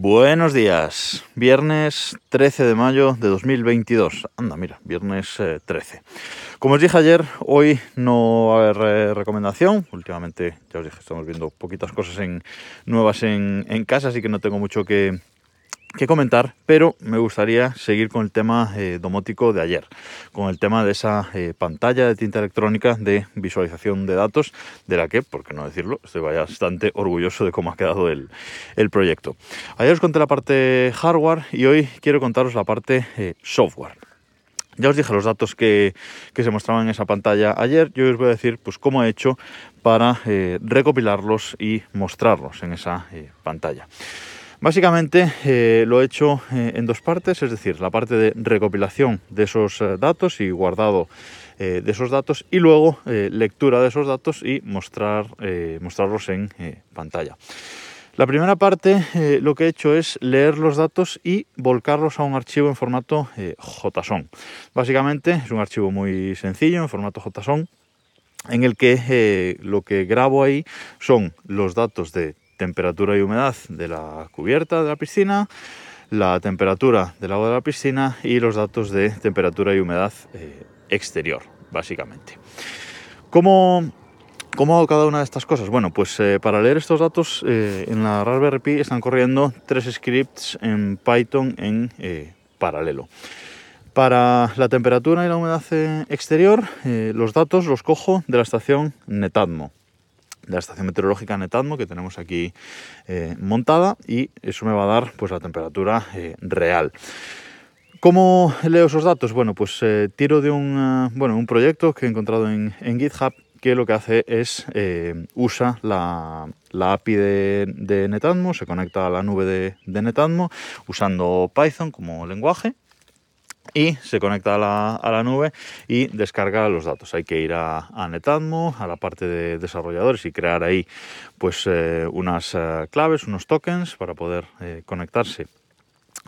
Buenos días, viernes 13 de mayo de 2022. Anda, mira, viernes 13. Eh, Como os dije ayer, hoy no va a haber eh, recomendación. Últimamente, ya os dije, estamos viendo poquitas cosas nuevas en, en casa, así que no tengo mucho que, que comentar, pero me gustaría seguir con el tema eh, domótico de ayer, con el tema de esa eh, pantalla de tinta electrónica de visualización de datos, de la que, por qué no decirlo, estoy bastante orgulloso de cómo ha quedado el, el proyecto. Ayer os conté la parte hardware y hoy quiero contaros la parte eh, software. Ya os dije los datos que, que, se mostraban en esa pantalla ayer. Yo os voy a decir pues, cómo he hecho para recopilarlos y mostrarlos en esa pantalla. Básicamente eh, lo he hecho eh, en dos partes, es decir, la parte de recopilación de esos eh, datos y guardado de esos datos y luego lectura de esos datos y mostrar, mostrarlos en pantalla. La primera parte lo que he hecho es leer los datos y volcarlos a un archivo en formato JSON. Básicamente es un archivo muy sencillo en formato JSON en el que lo que grabo ahí son los datos de temperatura y humedad de la cubierta de la piscina, la temperatura del agua de la piscina y los datos de temperatura y humedad eh, exterior, básicamente. ¿Cómo, ¿Cómo hago cada una de estas cosas? Bueno, pues eh, para leer estos datos eh, en la Raspberry Pi están corriendo tres scripts en Python en paralelo. Para la temperatura y la humedad exterior, los datos los cojo de la estación Netatmo la estación meteorológica Netatmo que tenemos aquí eh, montada y eso me va a dar pues la temperatura eh, real. ¿Cómo leo esos datos? Bueno, pues eh, tiro de un, bueno, un proyecto que he encontrado en, en GitHub que lo que hace es eh, usa la, la API de, de, Netatmo, se conecta a la nube de, de Netatmo usando Python como lenguaje y se conecta a la, a la, nube y descarga los datos. Hay que ir a, a Netatmo, a la parte de desarrolladores y crear ahí pues eh, unas uh, claves, unos tokens para poder eh, conectarse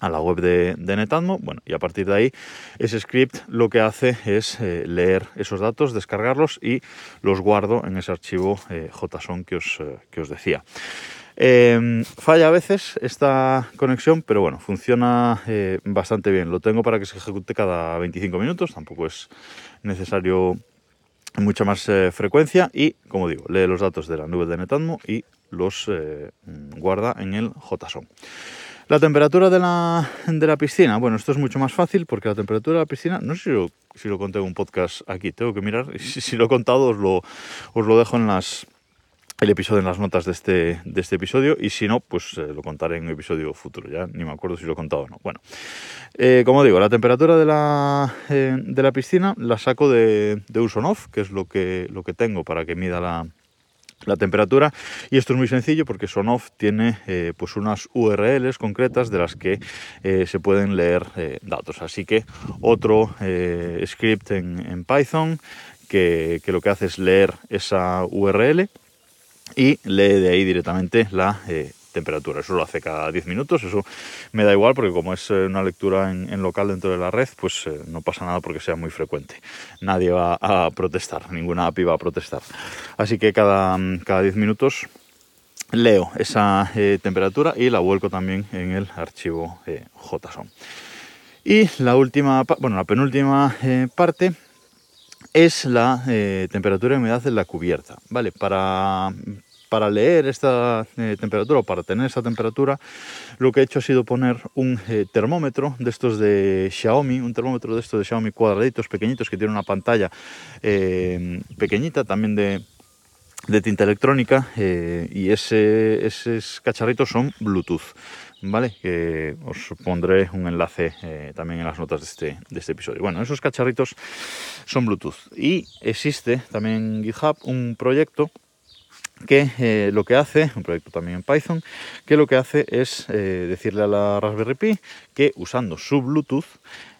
a la web de, de, Netatmo. Bueno, y a partir de ahí, ese script lo que hace es eh, leer esos datos, descargarlos y los guardo en ese archivo eh, JSON que os, eh, que os decía. Eh, falla a veces esta conexión, pero bueno, funciona eh, bastante bien. Lo tengo para que se ejecute cada 25 minutos, tampoco es necesario mucha más eh, frecuencia y, como digo, lee los datos de la nube de Netatmo y los eh, guarda en el JSON. La temperatura de la, de la, piscina, bueno, esto es mucho más fácil porque la temperatura de la piscina, no sé si lo, si lo conté en un podcast aquí, tengo que mirar, si, si lo he contado os lo, os lo dejo en las, el episodio en las notas de este, de este episodio y si no, pues eh, lo contaré en un episodio futuro, ya ni me acuerdo si lo he contado o no. Bueno, eh, como digo, la temperatura de la, eh, de la piscina la saco de, de un Sonoff, que es lo que, lo que tengo para que mida la, la temperatura y esto es muy sencillo porque Sonoff tiene pues unas URLs concretas de las que se pueden leer datos así que otro script en, Python que, lo que hace es leer esa URL y lee de ahí directamente la eh, temperatura. Eso lo hace cada 10 minutos, eso me da igual porque como es eh, una lectura en, local dentro de la red, pues eh, no pasa nada porque sea muy frecuente. Nadie va a protestar, ninguna API va a protestar. Así que cada, cada 10 minutos leo esa temperatura y la vuelco también en el archivo JSON. Y la última, bueno, la penúltima parte es la eh, temperatura y humedad de la cubierta. Vale, para, para leer esta eh, temperatura o para tener esta temperatura, lo que he hecho ha sido poner un eh, termómetro de estos de Xiaomi, un termómetro de estos de Xiaomi cuadraditos pequeñitos que tiene una pantalla pequeñita también de, de tinta electrónica y esos cacharritos son Bluetooth. ¿Vale? Que os pondré un enlace eh, también en las notas de este, de este episodio. Bueno, esos cacharritos son Bluetooth. Y existe también en GitHub un proyecto que eh, lo que hace, un proyecto también en Python, que lo que hace es eh, decirle a la Raspberry Pi que usando su Bluetooth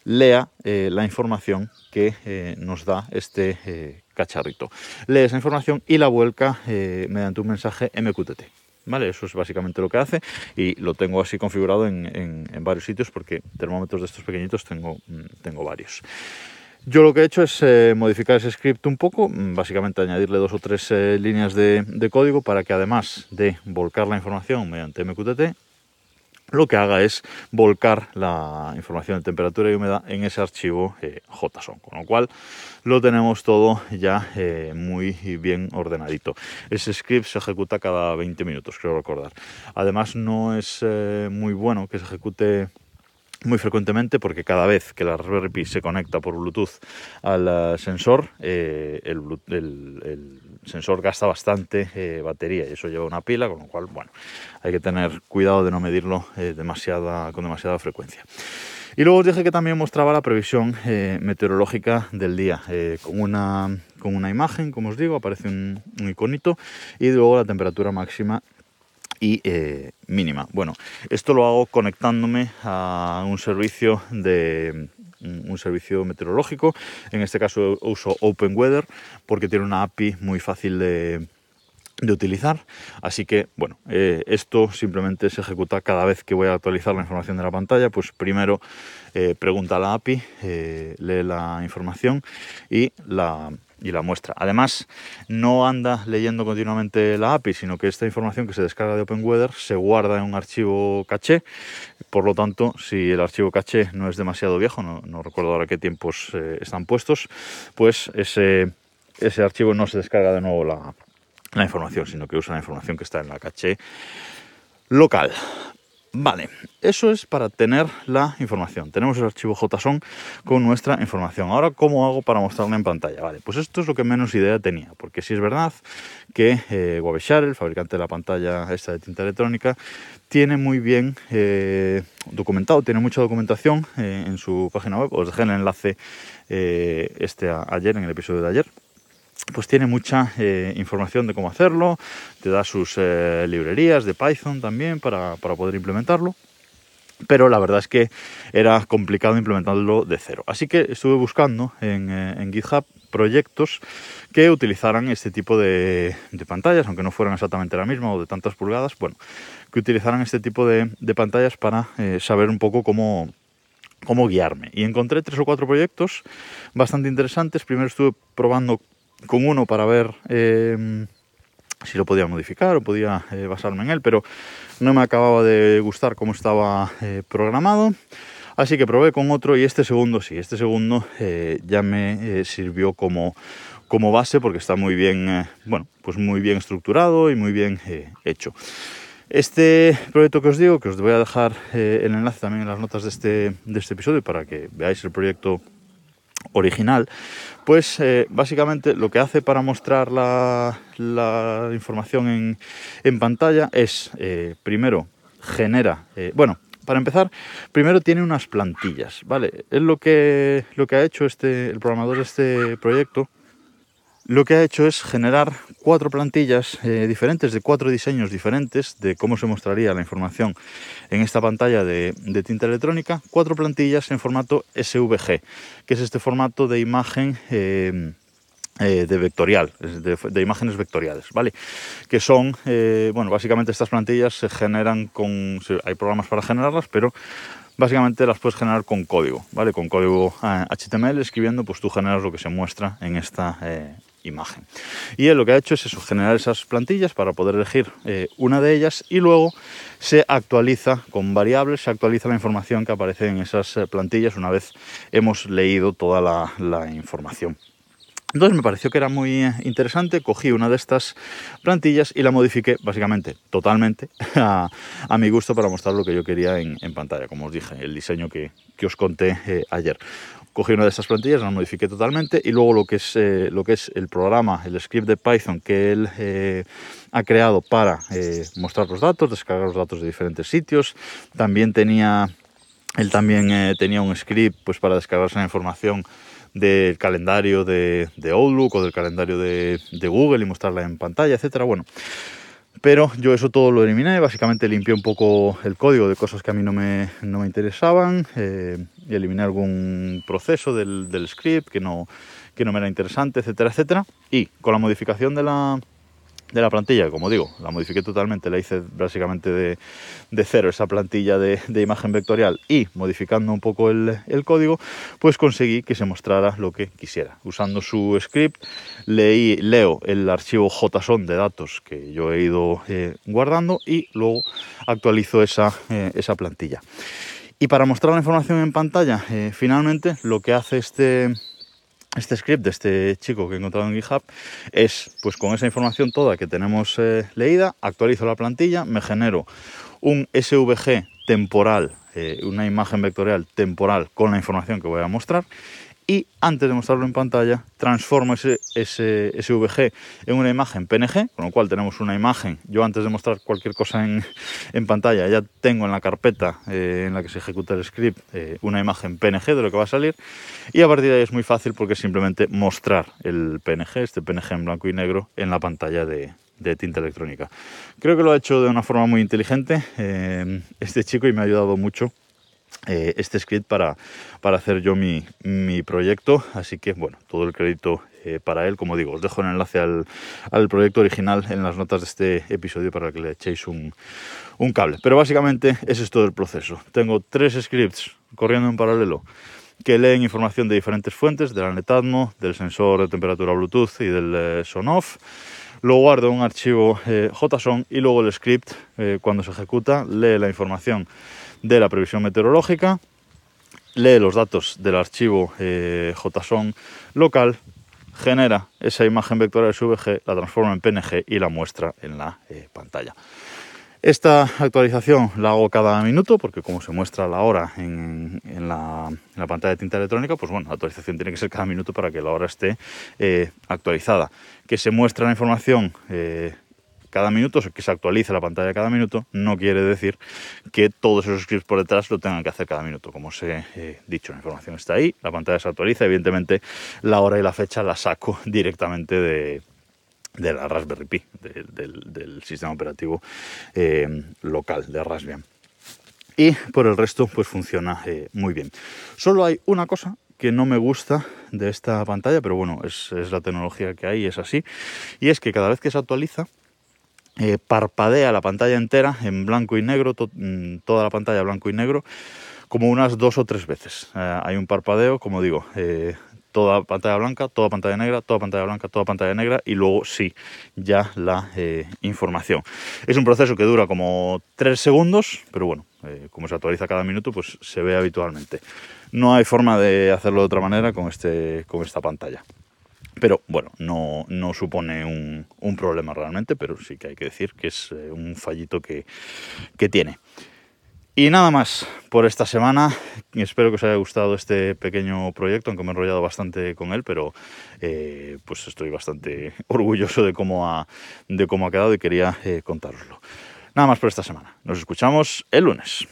lea la información que nos da este cacharrito. Lee esa información y la vuelca mediante un mensaje MQTT. ¿Vale? Eso es básicamente lo que hace y lo tengo así configurado en, en, varios sitios porque termómetros de estos pequeñitos tengo, mm, tengo varios. Yo lo que he hecho es eh, modificar ese script un poco, mm, básicamente añadirle dos o tres eh, líneas de, de, código para que además de volcar la información mediante MQTT, lo que haga es volcar la información de temperatura y humedad en ese archivo eh, JSON, con lo cual lo tenemos todo ya eh, muy bien ordenadito. Ese script se ejecuta cada 20 minutos, creo recordar. Además no es eh, muy bueno que se ejecute muy frecuentemente porque cada vez que la Raspberry Pi se conecta por Bluetooth al sensor, el, sensor gasta bastante batería y eso lleva una pila, con lo cual, bueno, hay que tener cuidado de no medirlo eh, demasiada, con demasiada frecuencia. Y luego os dije que también mostraba la previsión eh, meteorológica del día, eh, con, una, con una imagen, como os digo, aparece un, iconito, y luego la temperatura máxima y mínima. Bueno, esto lo hago conectándome a un servicio de un servicio meteorológico. En este caso uso Open Weather porque tiene una API muy fácil de, de utilizar. Así que, bueno, eh, esto simplemente se ejecuta cada vez que voy a actualizar la información de la pantalla. Pues primero eh, pregunta a la API, eh, lee la información y la, y la muestra. Además, no anda leyendo continuamente la API, sino que esta información que se descarga de OpenWeather se guarda en un archivo caché. Por lo tanto, si el archivo caché no es demasiado viejo, no, no recuerdo ahora qué tiempos están puestos, pues ese, ese archivo no se descarga de nuevo la, la información, sino que usa la información que está en la caché local. Vale, eso es para tener la información. Tenemos el archivo JSON con nuestra información. Ahora, ¿cómo hago para mostrarla en pantalla? Vale, pues esto es lo que menos idea tenía, porque si es verdad que eh, el fabricante de la pantalla esta de tinta electrónica, tiene muy bien eh, documentado, tiene mucha documentación eh, en su página web. Os dejé el enlace eh, este ayer, en el episodio de ayer, pues tiene mucha eh, información de cómo hacerlo, te da sus eh, librerías de Python también para, poder implementarlo. Pero la verdad es que era complicado implementarlo de cero. Así que estuve buscando en, eh, GitHub proyectos que utilizaran este tipo de, pantallas, aunque no fueran exactamente la misma o de tantas pulgadas, bueno, que utilizaran este tipo de, pantallas para saber un poco cómo, cómo guiarme. Y encontré tres o cuatro proyectos bastante interesantes. Primero estuve probando con uno para ver em, si lo podía modificar o podía eh, basarme en él, pero no me acababa de gustar cómo estaba eh, programado. Así que probé con otro y este segundo sí, este segundo eh, ya me sirvió como, como base porque está muy bien, bueno, pues muy bien estructurado y muy bien hecho. Este proyecto que os digo, que os voy a dejar el enlace también en las notas de este, de este episodio para que veáis el proyecto original, pues eh, básicamente lo que hace para mostrar la, información en, pantalla es, eh, primero, genera, eh, bueno, para empezar, primero tiene unas plantillas, ¿vale? Es lo que, lo que ha hecho este, el programador de este proyecto, lo que ha hecho es generar cuatro plantillas eh, diferentes, de cuatro diseños diferentes de cómo se mostraría la información en esta pantalla de, tinta electrónica, cuatro plantillas en formato SVG, que es este formato de imagen eh, eh, de vectorial, de, imágenes vectoriales, ¿vale? Que son, bueno, básicamente estas plantillas se generan con, hay programas para generarlas, pero básicamente las puedes generar con código, ¿vale? Con código HTML, escribiendo, pues tú generas lo que se muestra en esta, imagen. Y él lo que ha hecho es eso, generar esas plantillas para poder elegir eh, una de ellas y luego se actualiza con variables, se actualiza la información que aparece en esas eh, plantillas una vez hemos leído toda la, información. Entonces me pareció que era muy eh, interesante, cogí una de estas plantillas y la modifiqué básicamente totalmente a, mi gusto para mostrar lo que yo quería en, pantalla, como os dije, el diseño que, os conté ayer cogí una de estas plantillas, la modifiqué totalmente y luego lo que es, eh, lo que es el programa, el script de Python que él eh, ha creado para eh, mostrar los datos, descargar los datos de diferentes sitios. También tenía, él también tenía un script pues, para descargarse la información del calendario de, de Outlook o del calendario de, de, Google y mostrarla en pantalla, etcétera. Bueno, pero yo eso todo lo eliminé, básicamente limpié un poco el código de cosas que a mí no me, no me interesaban, eh, y eliminé algún proceso del, del, script que no, que no me era interesante, etcétera, etcétera. Y con la modificación de la, de la plantilla, como digo, la modifiqué totalmente, la hice básicamente de, cero esa plantilla de, imagen vectorial y modificando un poco el, código, pues conseguí que se mostrara lo que quisiera. Usando su script, leí, leo el archivo JSON de datos que yo he ido eh, guardando y luego actualizo esa, eh, esa plantilla. Y para mostrar la información en pantalla, eh, finalmente lo que hace este, este script de este chico que he encontrado en GitHub es, pues con esa información toda que tenemos eh, leída, actualizo la plantilla, me genero un SVG temporal, eh, una imagen vectorial temporal con la información que voy a mostrar y antes de mostrarlo en pantalla transformo ese, ese SVG en una imagen PNG, con lo cual tenemos una imagen, yo antes de mostrar cualquier cosa en, pantalla ya tengo en la carpeta eh, en la que se ejecuta el script eh, una imagen PNG de lo que va a salir y a partir de ahí es muy fácil porque simplemente mostrar el PNG, este PNG en blanco y negro en la pantalla de, de tinta electrónica. Creo que lo ha hecho de una forma muy inteligente eh, este chico y me ha ayudado mucho eh, este script para, para hacer yo mi, mi, proyecto. Así que, bueno, todo el crédito eh, para él. Como digo, os dejo el enlace al, al, proyecto original en las notas de este episodio para que le echéis un, un cable. Pero básicamente ese es todo el proceso. Tengo tres scripts corriendo en paralelo que leen información de diferentes fuentes, del Netatmo, del sensor de temperatura Bluetooth y del eh, Sonoff. Lo guardo en un archivo JSON y luego el script, cuando se ejecuta, lee la información de la previsión meteorológica, lee los datos del archivo eh, JSON local, genera esa imagen vectorial SVG, la transforma en PNG y la muestra en la eh, pantalla. Esta actualización la hago cada minuto porque como se muestra la hora en, la, pantalla de tinta electrónica, pues bueno, la actualización tiene que ser cada minuto para que la hora esté eh, actualizada. Que se muestra la información cada minuto, que se actualice la pantalla cada minuto, no quiere decir que todos esos scripts por detrás lo tengan que hacer cada minuto. Como os he dicho, la información está ahí, la pantalla se actualiza, evidentemente la hora y la fecha la saco directamente de, la Raspberry Pi, del, sistema operativo eh, local de Raspbian. Y por el resto, pues funciona eh, muy bien. Solo hay una cosa que no me gusta de esta pantalla, pero bueno, es, es la tecnología que hay, es así, y es que cada vez que se actualiza, eh, parpadea la pantalla entera en blanco y negro, mm, toda la pantalla blanco y negro, como unas dos o tres veces. Eh, hay un parpadeo, como digo, eh, toda pantalla blanca, toda pantalla negra, toda pantalla blanca, toda pantalla negra y luego sí, ya la información. Es un proceso que dura como tres segundos, pero bueno, como se actualiza cada minuto, pues se ve habitualmente. No hay forma de hacerlo de otra manera con, este, con esta pantalla. Pero bueno, no, supone un, problema realmente, pero sí que hay que decir que es eh, un fallito que, tiene. Y nada más por esta semana. Espero que os haya gustado este pequeño proyecto, aunque me he enrollado bastante con él, pero eh, pues estoy bastante orgulloso de cómo ha, de cómo ha quedado y quería eh. Nada más por esta semana. Nos escuchamos el lunes.